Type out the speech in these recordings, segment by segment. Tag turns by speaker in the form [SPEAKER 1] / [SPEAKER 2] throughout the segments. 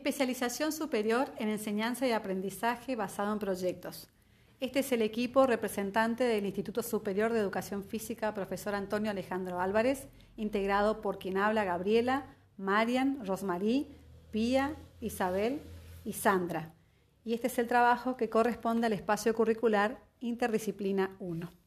[SPEAKER 1] Especialización superior en enseñanza y aprendizaje basado en proyectos. Este es el equipo representante del Instituto Superior de Educación Física, profesor Antonio Alejandro Álvarez, integrado por quien habla Gabriela, Marian, Rosmarí, Pía, Isabel y Sandra. Y este es el trabajo que corresponde al espacio curricular Interdisciplina 1.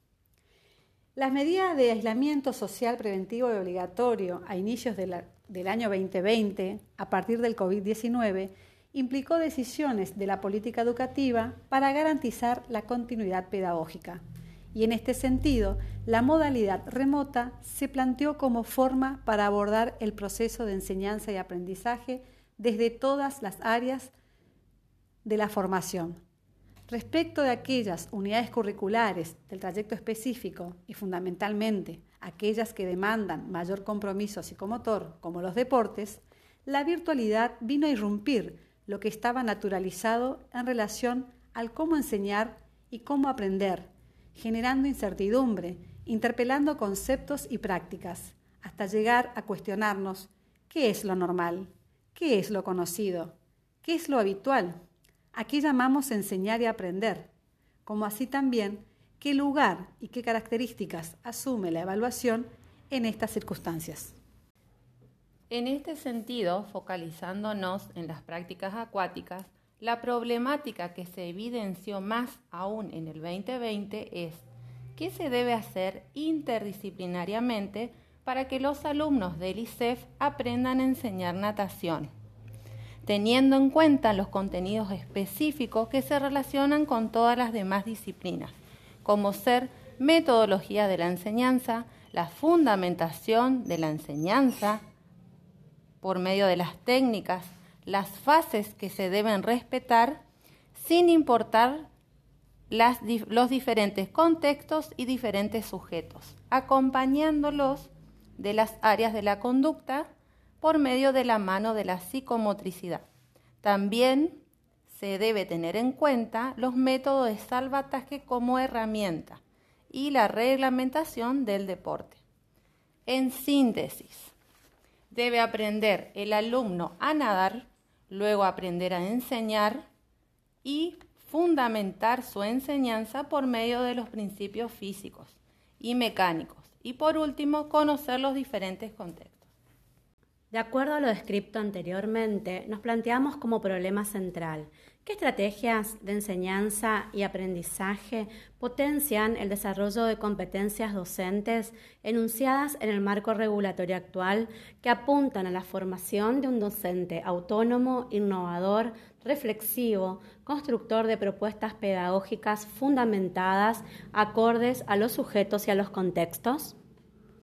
[SPEAKER 1] Las medidas de aislamiento social preventivo y obligatorio a inicios del año 2020, a partir del COVID-19, implicó decisiones de la política educativa para garantizar la continuidad pedagógica. Y en este sentido, la modalidad remota se planteó como forma para abordar el proceso de enseñanza y aprendizaje desde todas las áreas de la formación, Respecto de aquellas unidades curriculares del trayecto específico y fundamentalmente aquellas que demandan mayor compromiso psicomotor, como los deportes, la virtualidad vino a irrumpir lo que estaba naturalizado en relación al cómo enseñar y cómo aprender, generando incertidumbre, interpelando conceptos y prácticas, hasta llegar a cuestionarnos qué es lo normal, qué es lo conocido, qué es lo habitual. Aquí llamamos enseñar y aprender, como así también qué lugar y qué características asume la evaluación en estas circunstancias.
[SPEAKER 2] En este sentido, focalizándonos en las prácticas acuáticas, la problemática que se evidenció más aún en el 2020 es qué se debe hacer interdisciplinariamente para que los alumnos del ICEF aprendan a enseñar natación teniendo en cuenta los contenidos específicos que se relacionan con todas las demás disciplinas, como ser metodología de la enseñanza, la fundamentación de la enseñanza por medio de las técnicas, las fases que se deben respetar, sin importar los diferentes contextos y diferentes sujetos, acompañándolos de las áreas de la conducta, por medio de la mano de la psicomotricidad. También se debe tener en cuenta los métodos de salvataje como herramienta y la reglamentación del deporte. En síntesis, debe aprender el alumno a nadar, luego aprender a enseñar y fundamentar su enseñanza por medio de los principios físicos y mecánicos. Y por último, conocer los diferentes contextos.
[SPEAKER 3] De acuerdo a lo descrito anteriormente, nos planteamos como problema central qué estrategias de enseñanza y aprendizaje potencian el desarrollo de competencias docentes enunciadas en el marco regulatorio actual que apuntan a la formación de un docente autónomo, innovador, reflexivo, constructor de propuestas pedagógicas fundamentadas, acordes a los sujetos y a los contextos.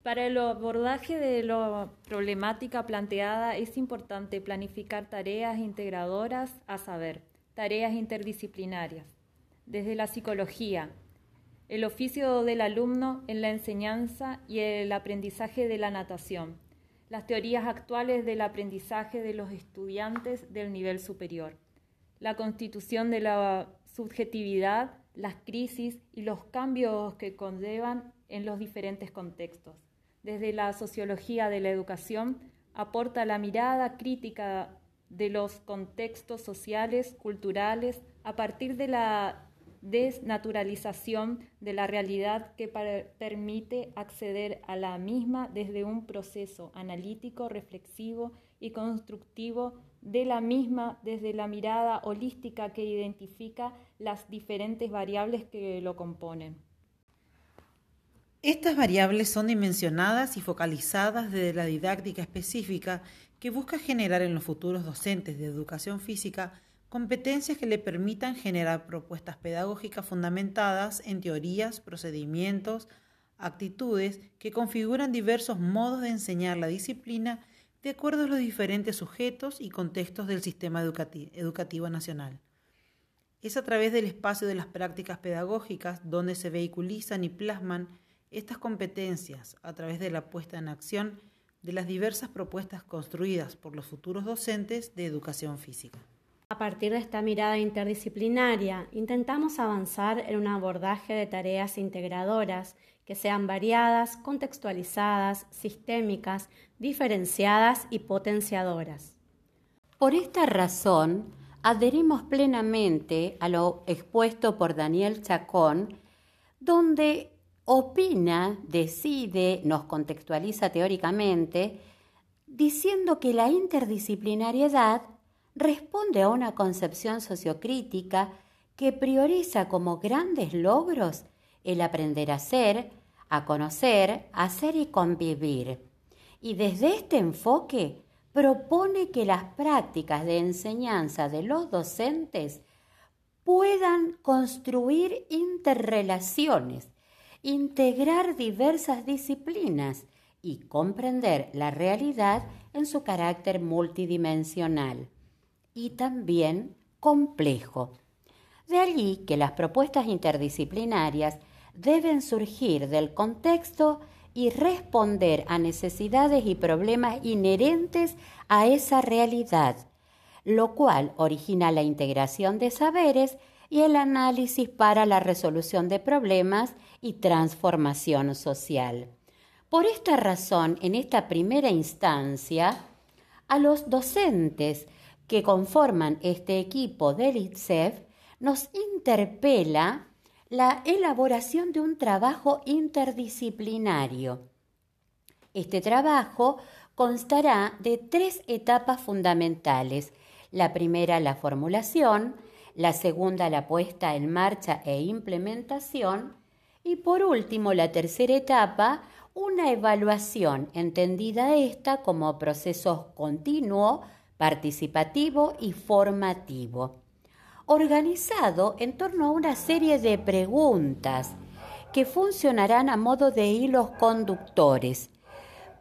[SPEAKER 4] Para el abordaje de la problemática planteada es importante planificar tareas integradoras, a saber, tareas interdisciplinarias, desde la psicología, el oficio del alumno en la enseñanza y el aprendizaje de la natación, las teorías actuales del aprendizaje de los estudiantes del nivel superior, la constitución de la subjetividad, las crisis y los cambios que conllevan en los diferentes contextos desde la sociología de la educación, aporta la mirada crítica de los contextos sociales, culturales, a partir de la desnaturalización de la realidad que permite acceder a la misma desde un proceso analítico, reflexivo y constructivo de la misma desde la mirada holística que identifica las diferentes variables que lo componen.
[SPEAKER 5] Estas variables son dimensionadas y focalizadas desde la didáctica específica que busca generar en los futuros docentes de educación física competencias que le permitan generar propuestas pedagógicas fundamentadas en teorías, procedimientos, actitudes que configuran diversos modos de enseñar la disciplina de acuerdo a los diferentes sujetos y contextos del sistema educativo nacional. Es a través del espacio de las prácticas pedagógicas donde se vehiculizan y plasman estas competencias a través de la puesta en acción de las diversas propuestas construidas por los futuros docentes de educación física.
[SPEAKER 3] A partir de esta mirada interdisciplinaria, intentamos avanzar en un abordaje de tareas integradoras que sean variadas, contextualizadas, sistémicas, diferenciadas y potenciadoras.
[SPEAKER 6] Por esta razón, adherimos plenamente a lo expuesto por Daniel Chacón, donde opina, decide, nos contextualiza teóricamente, diciendo que la interdisciplinariedad responde a una concepción sociocrítica que prioriza como grandes logros el aprender a ser, a conocer, a ser y convivir. Y desde este enfoque propone que las prácticas de enseñanza de los docentes puedan construir interrelaciones, integrar diversas disciplinas y comprender la realidad en su carácter multidimensional y también complejo. De allí que las propuestas interdisciplinarias deben surgir del contexto y responder a necesidades y problemas inherentes a esa realidad, lo cual origina la integración de saberes y el análisis para la resolución de problemas y transformación social. Por esta razón, en esta primera instancia, a los docentes que conforman este equipo del ITSEF nos interpela la elaboración de un trabajo interdisciplinario. Este trabajo constará de tres etapas fundamentales. La primera, la formulación, la segunda, la puesta en marcha e implementación y por último, la tercera etapa, una evaluación, entendida esta como proceso continuo, participativo y formativo organizado en torno a una serie de preguntas que funcionarán a modo de hilos conductores.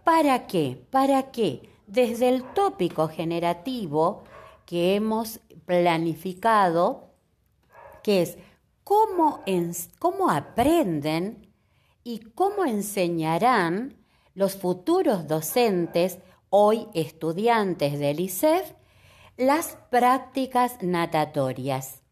[SPEAKER 6] ¿Para qué? Para que desde el tópico generativo que hemos planificado, que es cómo, cómo aprenden y cómo enseñarán los futuros docentes, hoy estudiantes del ICEF, las prácticas natatorias.